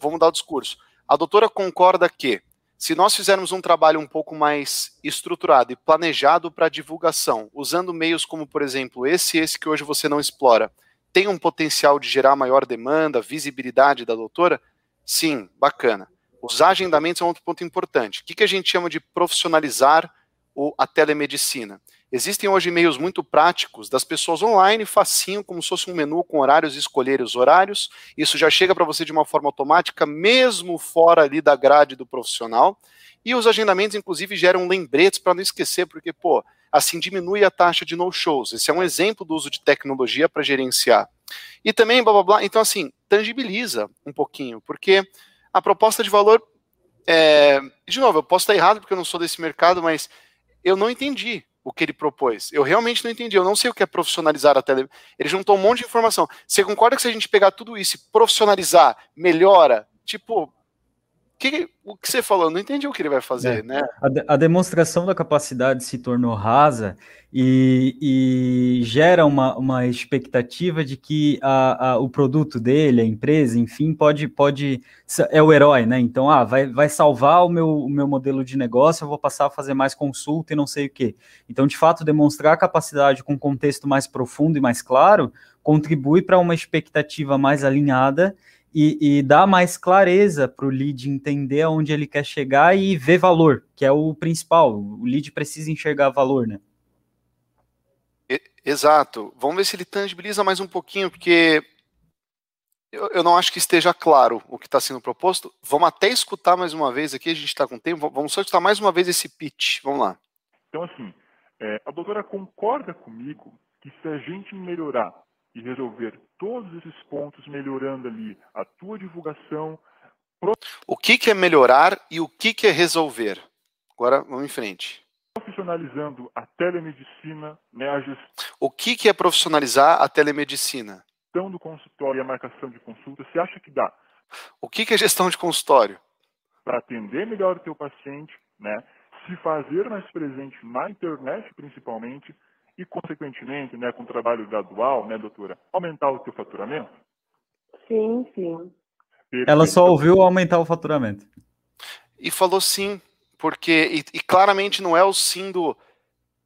vamos dar o discurso. A doutora concorda que se nós fizermos um trabalho um pouco mais estruturado e planejado para divulgação, usando meios como, por exemplo, esse e esse que hoje você não explora, tem um potencial de gerar maior demanda, visibilidade da doutora? Sim, bacana. Os agendamentos é um outro ponto importante. O que, que a gente chama de profissionalizar o, a telemedicina? Existem hoje meios muito práticos das pessoas online, facinho, como se fosse um menu com horários, escolher os horários. Isso já chega para você de uma forma automática, mesmo fora ali da grade do profissional. E os agendamentos, inclusive, geram lembretes para não esquecer, porque, pô, assim diminui a taxa de no-shows. Esse é um exemplo do uso de tecnologia para gerenciar. E também, blá blá blá, então, assim, tangibiliza um pouquinho, porque a proposta de valor. É... De novo, eu posso estar errado porque eu não sou desse mercado, mas eu não entendi o que ele propôs. Eu realmente não entendi. Eu não sei o que é profissionalizar a tele. Ele juntou um monte de informação. Você concorda que se a gente pegar tudo isso e profissionalizar, melhora? Tipo, que, o que você falou, não entendi o que ele vai fazer, é. né? A, a, demonstração da capacidade se tornou rasa e, e gera uma, uma expectativa de que a, a, o produto dele, a empresa, enfim, pode, pode é o herói, né? Então, ah, vai, vai salvar o meu, o meu modelo de negócio, eu vou passar a fazer mais consulta e não sei o quê. Então, de fato, demonstrar a capacidade com contexto mais profundo e mais claro contribui para uma expectativa mais alinhada e, e dá mais clareza para o lead entender aonde ele quer chegar e ver valor, que é o principal. O lead precisa enxergar valor, né? Exato. Vamos ver se ele tangibiliza mais um pouquinho, porque eu, eu não acho que esteja claro o que está sendo proposto. Vamos até escutar mais uma vez aqui, a gente está com tempo. Vamos só escutar mais uma vez esse pitch. Vamos lá. Então, assim, é, a doutora concorda comigo que se a gente melhorar e resolver todos esses pontos, melhorando ali a tua divulgação. O que, que é melhorar e o que, que é resolver? Agora vamos em frente. Profissionalizando a telemedicina, né, a gestão. O que, que é profissionalizar a telemedicina? Gestão do consultório e a marcação de consulta, você acha que dá? O que, que é gestão de consultório? Para atender melhor o teu paciente, né, se fazer mais presente na internet principalmente, e, consequentemente, né, com o trabalho gradual, né, doutora, aumentar o teu faturamento? Sim, sim. Ela só ouviu aumentar o faturamento. E falou sim, porque, e, e claramente não é o sim do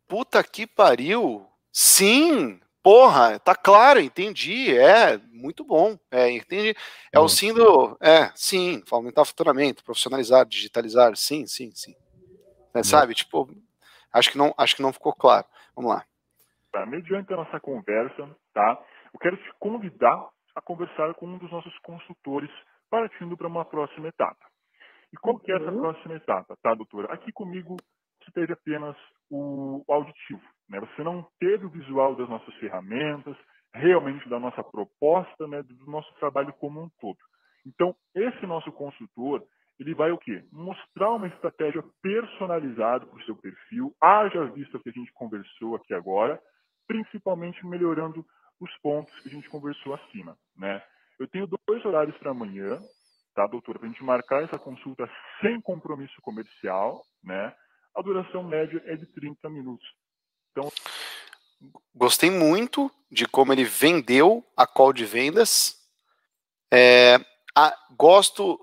puta que pariu, sim, porra, tá claro, entendi, é muito bom, é, entendi. É o sim do, é, sim, aumentar o faturamento, profissionalizar, digitalizar, sim, sim, sim. É, sabe, tipo, acho que não, acho que não ficou claro. Vamos lá. Tá? Mediante a nossa conversa, tá? eu quero te convidar a conversar com um dos nossos consultores, partindo para uma próxima etapa. E qual que é essa uhum. próxima etapa, tá, doutora? Aqui comigo você teve apenas o auditivo, né? Você não teve o visual das nossas ferramentas, realmente da nossa proposta, né, do nosso trabalho como um todo. Então, esse nosso consultor, ele vai o quê? Mostrar uma estratégia personalizada para o seu perfil, haja vista que a gente conversou aqui agora, principalmente melhorando os pontos que a gente conversou acima, né? Eu tenho dois horários para amanhã, tá, doutora? Para a gente marcar essa consulta sem compromisso comercial, né? A duração média é de 30 minutos. Então, gostei muito de como ele vendeu a call de vendas. É, a, gosto,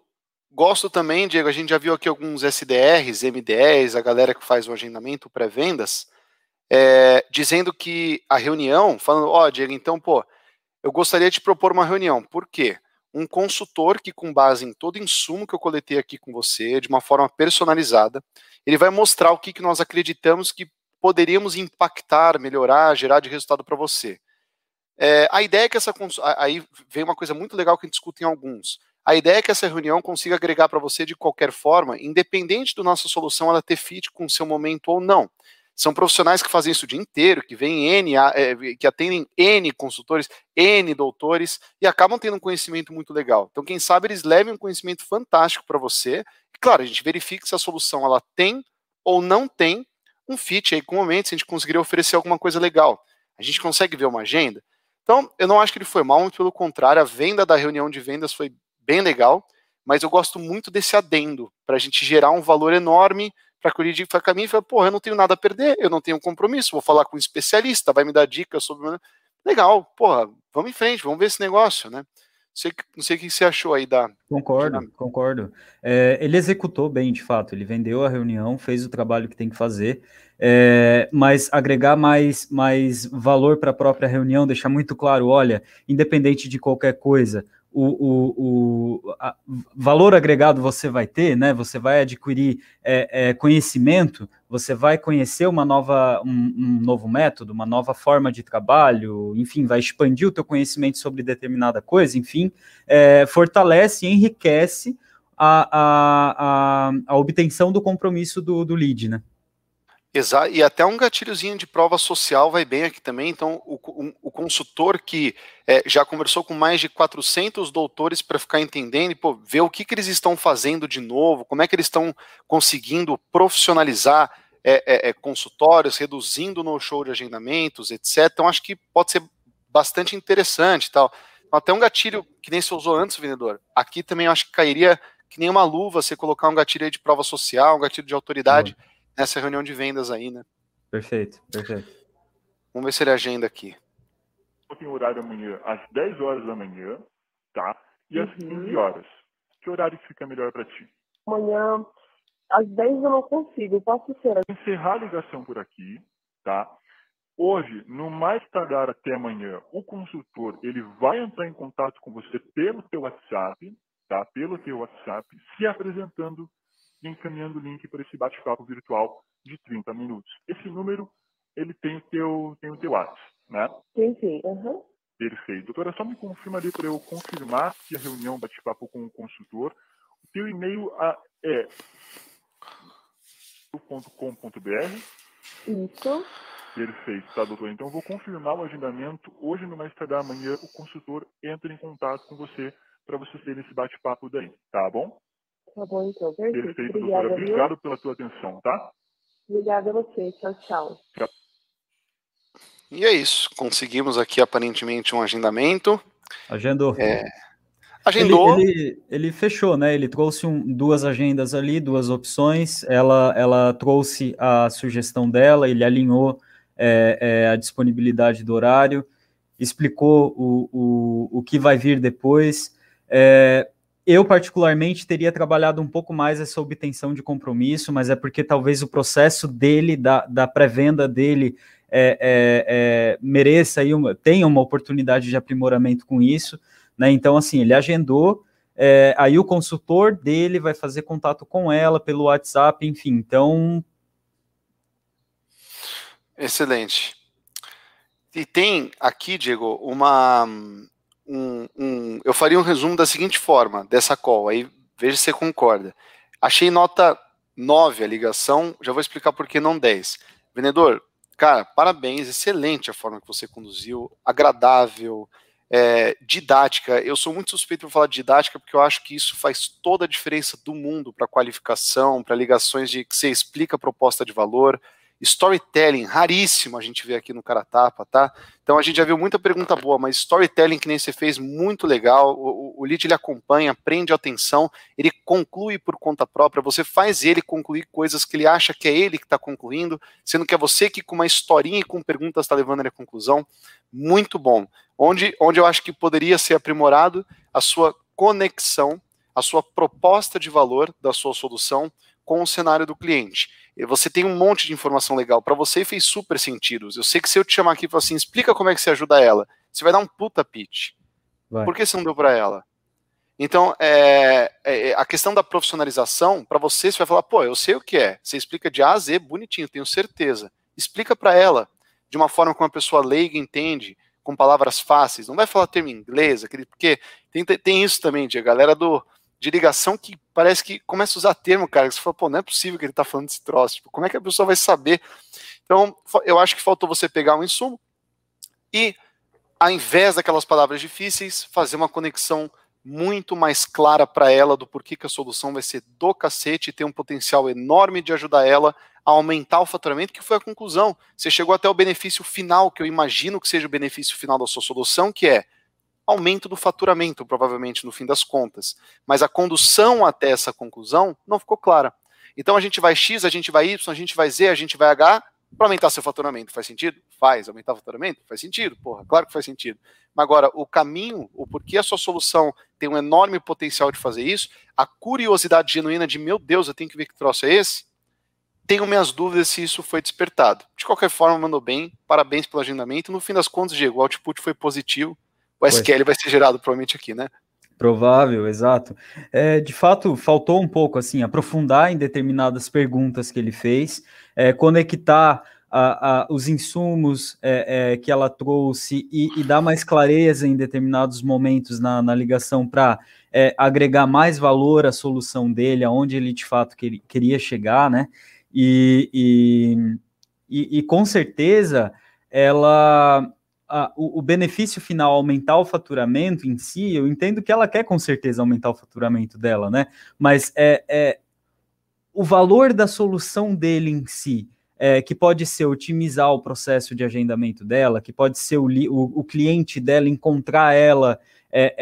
gosto também, Diego, a gente já viu aqui alguns SDRs, M10, a galera que faz o agendamento pré-vendas, é, dizendo que a reunião, falando, ó, oh, Diego, então, pô, eu gostaria de propor uma reunião. Por quê? Um consultor que, com base em todo insumo que eu coletei aqui com você, de uma forma personalizada, ele vai mostrar o que, que nós acreditamos que poderíamos impactar, melhorar, gerar de resultado para você. É, a ideia é que essa. Aí vem uma coisa muito legal que a gente discute em alguns. A ideia é que essa reunião consiga agregar para você de qualquer forma, independente da nossa solução ela ter fit com o seu momento ou não. São profissionais que fazem isso o dia inteiro, que vêm N, é, que atendem N consultores, N doutores, e acabam tendo um conhecimento muito legal. Então, quem sabe eles levem um conhecimento fantástico para você. E, claro, a gente verifica se a solução ela tem ou não tem um fit aí com o momento, se a gente conseguiria oferecer alguma coisa legal. A gente consegue ver uma agenda. Então, eu não acho que ele foi mal, muito pelo contrário, a venda da reunião de vendas foi bem legal, mas eu gosto muito desse adendo, para a gente gerar um valor enorme para que o lead para caminho e fale, porra, eu não tenho nada a perder, eu não tenho compromisso, vou falar com um especialista, vai me dar dicas sobre. Legal, porra, vamos em frente, vamos ver esse negócio, né? Sei, não sei o que você achou aí da. Concordo, concordo. É, ele executou bem, de fato. Ele vendeu a reunião, fez o trabalho que tem que fazer, é, mas agregar mais, mais valor para a própria reunião, deixar muito claro: olha, independente de qualquer coisa, o, o, o valor agregado você vai ter, né? Você vai adquirir é, é, conhecimento, você vai conhecer uma nova, um, um, novo método, uma nova forma de trabalho, enfim, vai expandir o teu conhecimento sobre determinada coisa, enfim, é, fortalece e enriquece a, a, a, a, obtenção do compromisso do, do lead, né? Exato, e até um gatilhozinho de prova social vai bem aqui também. Então, o, o, o consultor que é, já conversou com mais de 400 doutores para ficar entendendo, pô, ver o que, que eles estão fazendo de novo, como é que eles estão conseguindo profissionalizar é, é, é consultórios, reduzindo no show de agendamentos, etc. Então, acho que pode ser bastante interessante tal. Então, até um gatilho que nem se usou antes, vendedor. Aqui também acho que cairia que nem uma luva você colocar um gatilho de prova social, um gatilho de autoridade. Uhum nessa reunião de vendas aí, né? Perfeito, perfeito. Vamos ver se ele agenda aqui. Tem horário amanhã às 10 horas da manhã, tá? E às uhum. 15 horas. Que horário fica melhor para ti? Amanhã, às 10 eu não consigo, posso ser. Encerrar a ligação por aqui, tá? Hoje, no mais tardar até amanhã, o consultor ele vai entrar em contato com você pelo teu WhatsApp, tá? Pelo teu WhatsApp, se apresentando encaminhando o link para esse bate-papo virtual de 30 minutos. Esse número, ele tem o teu, tem o teu WhatsApp, né? Sim, sim. Uhum. Perfeito. Doutora, só me confirma ali para eu confirmar que a reunião bate-papo com o consultor. O teu e-mail é .com.br. Isso. Perfeito, tá, doutor? Então eu vou confirmar o agendamento. Hoje, no mais tarde da manhã, o consultor entra em contato com você para você ter esse bate-papo daí, tá bom? Tá bom, então. Perfeito. Perfeito, Obrigada, doutora. Obrigado viu? pela tua atenção, tá? Obrigada a você. Tchau, tchau. tchau. E é isso. Conseguimos aqui aparentemente um agendamento. Agendou. É... Agendou. Ele, ele, ele, fechou, né? Ele trouxe um, duas agendas ali, duas opções. Ela, ela trouxe a sugestão dela, ele alinhou é, é, a disponibilidade do horário, explicou o, o, o que vai vir depois. É, eu, particularmente, teria trabalhado um pouco mais essa obtenção de compromisso, mas é porque talvez o processo dele, da, da pré-venda dele, é, é, é, mereça aí uma, tenha uma oportunidade de aprimoramento com isso. Né? Então, assim, ele agendou, é, aí o consultor dele vai fazer contato com ela pelo WhatsApp, enfim, então. Excelente. E tem aqui, Diego, uma. Um, um, eu faria um resumo da seguinte forma, dessa call, aí veja se você concorda. Achei nota 9 a ligação, já vou explicar por que não 10. Vendedor, cara, parabéns, excelente a forma que você conduziu, agradável, é, didática. Eu sou muito suspeito para falar de didática porque eu acho que isso faz toda a diferença do mundo para qualificação, para ligações de que você explica a proposta de valor. Storytelling, raríssimo a gente vê aqui no Caratapa, tá? Então a gente já viu muita pergunta boa, mas storytelling que nem você fez, muito legal. O, o lead ele acompanha, prende atenção, ele conclui por conta própria, você faz ele concluir coisas que ele acha que é ele que está concluindo, sendo que é você que com uma historinha e com perguntas está levando ele à conclusão. Muito bom. Onde, onde eu acho que poderia ser aprimorado a sua conexão, a sua proposta de valor da sua solução com o cenário do cliente. Você tem um monte de informação legal. Para você fez super sentido. Eu sei que se eu te chamar aqui e falar assim, explica como é que você ajuda ela, você vai dar um puta pitch. Vai. Por que você não deu para ela? Então, é, é, a questão da profissionalização, para você, você vai falar, pô, eu sei o que é. Você explica de A a Z, bonitinho, tenho certeza. Explica para ela, de uma forma que uma pessoa leiga entende, com palavras fáceis. Não vai falar termo em inglês, porque tem, tem isso também, de a galera do, de ligação que parece que começa a usar termo, cara, que você fala, pô, não é possível que ele tá falando desse troço, tipo, como é que a pessoa vai saber? Então, eu acho que faltou você pegar um insumo e, ao invés daquelas palavras difíceis, fazer uma conexão muito mais clara para ela do porquê que a solução vai ser do cacete e tem um potencial enorme de ajudar ela a aumentar o faturamento, que foi a conclusão. Você chegou até o benefício final, que eu imagino que seja o benefício final da sua solução, que é aumento do faturamento, provavelmente, no fim das contas. Mas a condução até essa conclusão não ficou clara. Então a gente vai X, a gente vai Y, a gente vai Z, a gente vai H para aumentar seu faturamento. Faz sentido? Faz. Aumentar o faturamento? Faz sentido, porra. Claro que faz sentido. Mas agora, o caminho, o porquê a sua solução tem um enorme potencial de fazer isso, a curiosidade genuína de, meu Deus, eu tenho que ver que troço é esse, tenho minhas dúvidas se isso foi despertado. De qualquer forma, mandou bem, parabéns pelo agendamento. No fim das contas, Diego, o output foi positivo o SQL vai ser gerado provavelmente aqui, né? Provável, exato. É, de fato, faltou um pouco assim aprofundar em determinadas perguntas que ele fez, é, conectar a, a, os insumos é, é que ela trouxe e, e, dar mais clareza em determinados momentos na, na ligação para é, agregar mais valor à solução dele, aonde ele de fato que, queria chegar, né? E, e, e, e com certeza ela a, o, o, benefício final aumentar o faturamento em si, eu entendo que ela quer com certeza aumentar o faturamento dela, né? Mas é, é o valor da solução dele em si, é, que pode ser otimizar o processo de agendamento dela, que pode ser o, o, o cliente dela encontrar ela é,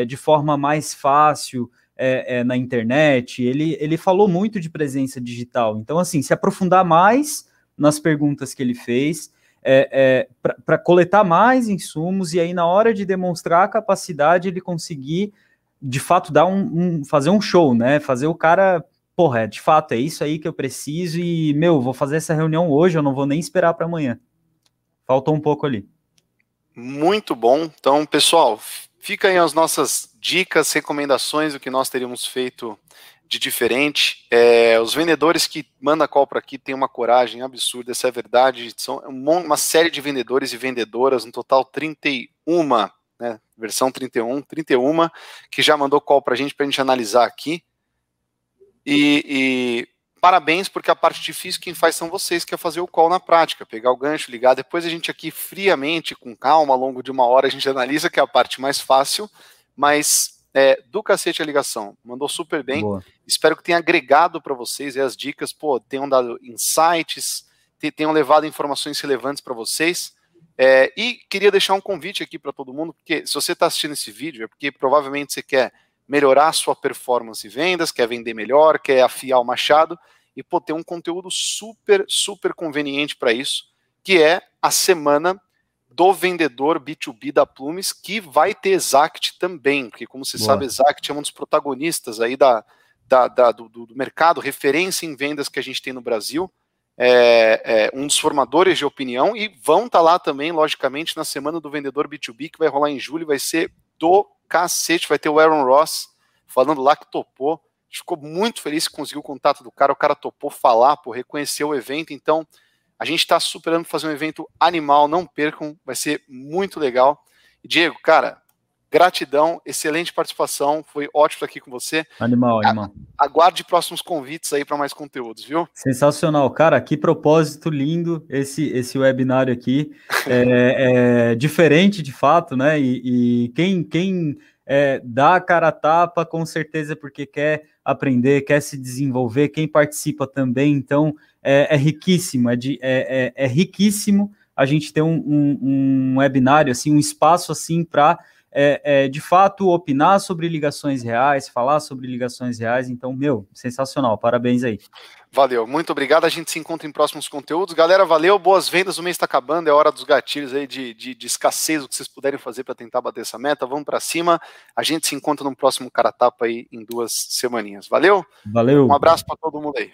é, de forma mais fácil é, é, na internet. Ele, ele falou muito de presença digital. Então, assim, se aprofundar mais nas perguntas que ele fez, é, é, para coletar mais insumos e aí na hora de demonstrar a capacidade ele conseguir de fato dar um, um, fazer um show, né? Fazer o cara, porra, é, de fato é isso aí que eu preciso e meu, vou fazer essa reunião hoje, eu não vou nem esperar para amanhã. Faltou um pouco ali. Muito bom. Então, pessoal, fica aí as nossas dicas, recomendações, o que nós teríamos feito de diferente. É, os vendedores que mandam call para aqui têm uma coragem absurda, essa é verdade. São uma série de vendedores e vendedoras, no total 31, né, versão 31, 31, que já mandou call para a gente, para a gente analisar aqui. E, e, parabéns, porque a parte difícil quem faz são vocês, que é fazer o call na prática, pegar o gancho, ligar. Depois a gente aqui, friamente, com calma, ao longo de uma hora, a gente analisa, que é a parte mais fácil, mas é, do cacete a ligação. Mandou super bem. Boa. Espero que tenha agregado para vocês as dicas, pô, tenham dado insights, tenham levado informações relevantes para vocês. É, e queria deixar um convite aqui para todo mundo, porque se você está assistindo esse vídeo, é porque provavelmente você quer melhorar a sua performance e vendas, quer vender melhor, quer afiar o machado, e pô, ter um conteúdo super, super conveniente para isso, que é a semana do vendedor B2B da Plumes, que vai ter Exact também, porque como você Boa. sabe, Exact é um dos protagonistas aí da, da, da do, do, mercado, referência em vendas que a gente tem no Brasil, é, é um dos formadores de opinião, e vão estar tá lá também, logicamente, na semana do vendedor B2B, que vai rolar em julho, vai ser do cacete, vai ter o Aaron Ross falando lá que topou, ficou muito feliz que conseguiu o contato do cara, o cara topou falar, por reconhecer o evento, então A gente está superando fazer um evento animal, não percam, vai ser muito legal. Diego, cara, Gratidão, excelente participação, foi ótimo estar aqui com você. Animal, animal. Aguarde próximos convites aí para mais conteúdos, viu? Sensacional, cara, que propósito lindo esse, esse webinário aqui. É, é diferente de fato, né? E, e quem, quem é, dá a cara a tapa, com certeza, porque quer aprender, quer se desenvolver, quem participa também, então é, é riquíssimo, é, de, é, é, é riquíssimo a gente ter um, um, um webinário, assim, um espaço assim para é, é, de fato opinar sobre ligações reais, falar sobre ligações reais. Então, meu, sensacional. Parabéns aí. Valeu, muito obrigado. A gente se encontra em próximos conteúdos. Galera, valeu, boas vendas. O mês está acabando, é hora dos gatilhos aí de, de, de escassez, o que vocês puderem fazer para tentar bater essa meta. Vamos para cima. A gente se encontra no próximo Cara Tapa aí em duas semaninhas. Valeu? Valeu. Um abraço para todo mundo aí.